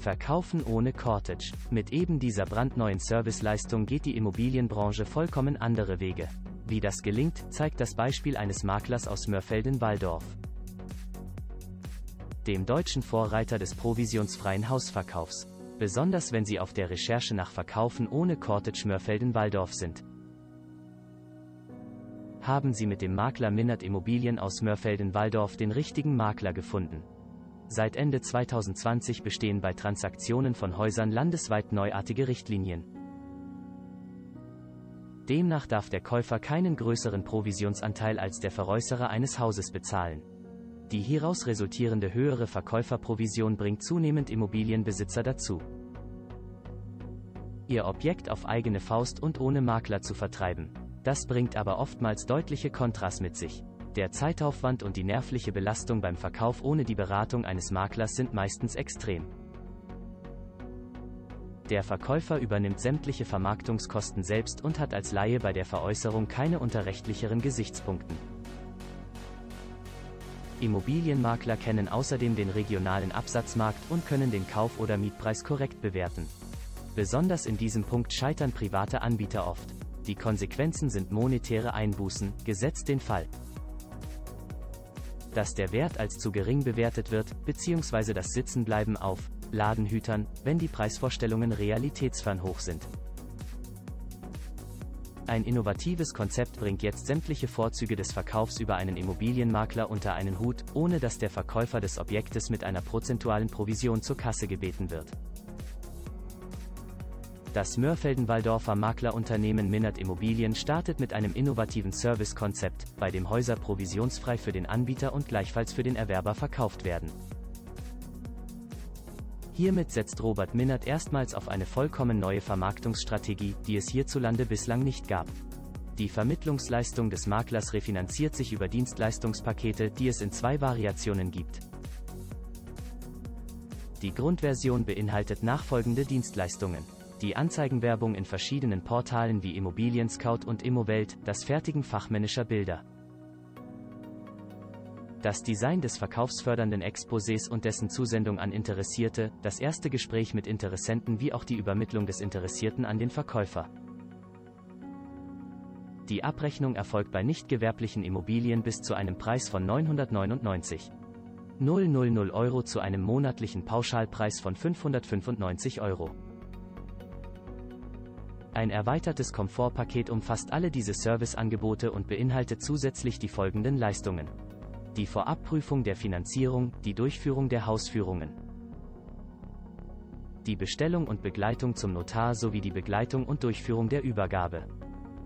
Verkaufen ohne Cortage. Mit eben dieser brandneuen Serviceleistung geht die Immobilienbranche vollkommen andere Wege. Wie das gelingt, zeigt das Beispiel eines Maklers aus Mörfelden-Walldorf. Dem deutschen Vorreiter des provisionsfreien Hausverkaufs. Besonders wenn Sie auf der Recherche nach Verkaufen ohne Cortage Mörfelden-Walldorf sind. Haben Sie mit dem Makler Minnert Immobilien aus Mörfelden-Walldorf den richtigen Makler gefunden. Seit Ende 2020 bestehen bei Transaktionen von Häusern landesweit neuartige Richtlinien. Demnach darf der Käufer keinen größeren Provisionsanteil als der Veräußerer eines Hauses bezahlen. Die hieraus resultierende höhere Verkäuferprovision bringt zunehmend Immobilienbesitzer dazu, ihr Objekt auf eigene Faust und ohne Makler zu vertreiben. Das bringt aber oftmals deutliche Kontras mit sich. Der Zeitaufwand und die nervliche Belastung beim Verkauf ohne die Beratung eines Maklers sind meistens extrem. Der Verkäufer übernimmt sämtliche Vermarktungskosten selbst und hat als Laie bei der Veräußerung keine unterrechtlicheren Gesichtspunkten. Immobilienmakler kennen außerdem den regionalen Absatzmarkt und können den Kauf- oder Mietpreis korrekt bewerten. Besonders in diesem Punkt scheitern private Anbieter oft. Die Konsequenzen sind monetäre Einbußen, gesetzt den Fall, dass der Wert als zu gering bewertet wird, bzw. das Sitzenbleiben auf Ladenhütern, wenn die Preisvorstellungen realitätsfern hoch sind. Ein innovatives Konzept bringt jetzt sämtliche Vorzüge des Verkaufs über einen Immobilienmakler unter einen Hut, ohne dass der Verkäufer des Objektes mit einer prozentualen Provision zur Kasse gebeten wird. Das Mörfelden-Walldorfer Maklerunternehmen Minnert Immobilien startet mit einem innovativen Servicekonzept, bei dem Häuser provisionsfrei für den Anbieter und gleichfalls für den Erwerber verkauft werden. Hiermit setzt Robert Minnert erstmals auf eine vollkommen neue Vermarktungsstrategie, die es hierzulande bislang nicht gab. Die Vermittlungsleistung des Maklers refinanziert sich über Dienstleistungspakete, die es in zwei Variationen gibt. Die Grundversion beinhaltet nachfolgende Dienstleistungen die Anzeigenwerbung in verschiedenen Portalen wie Immobilien Scout und Immowelt, das Fertigen fachmännischer Bilder. Das Design des verkaufsfördernden Exposés und dessen Zusendung an Interessierte, das erste Gespräch mit Interessenten wie auch die Übermittlung des Interessierten an den Verkäufer. Die Abrechnung erfolgt bei nicht gewerblichen Immobilien bis zu einem Preis von 999 000 Euro zu einem monatlichen Pauschalpreis von 595 Euro. Ein erweitertes Komfortpaket umfasst alle diese Serviceangebote und beinhaltet zusätzlich die folgenden Leistungen. Die Vorabprüfung der Finanzierung, die Durchführung der Hausführungen. Die Bestellung und Begleitung zum Notar sowie die Begleitung und Durchführung der Übergabe.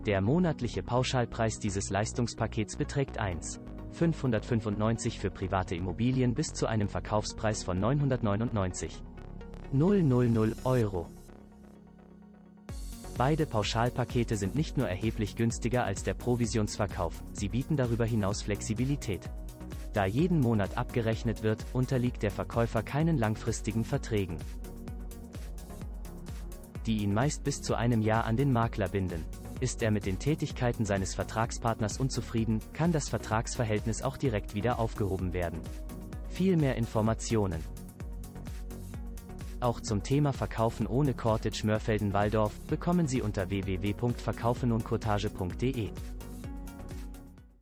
Der monatliche Pauschalpreis dieses Leistungspakets beträgt 1. 595 für private Immobilien bis zu einem Verkaufspreis von 999. 000 Euro. Beide Pauschalpakete sind nicht nur erheblich günstiger als der Provisionsverkauf, sie bieten darüber hinaus Flexibilität. Da jeden Monat abgerechnet wird, unterliegt der Verkäufer keinen langfristigen Verträgen, die ihn meist bis zu einem Jahr an den Makler binden. Ist er mit den Tätigkeiten seines Vertragspartners unzufrieden, kann das Vertragsverhältnis auch direkt wieder aufgehoben werden. Viel mehr Informationen auch zum Thema Verkaufen ohne Cortage Mörfelden-Walldorf bekommen Sie unter www.verkaufenundcottage.de.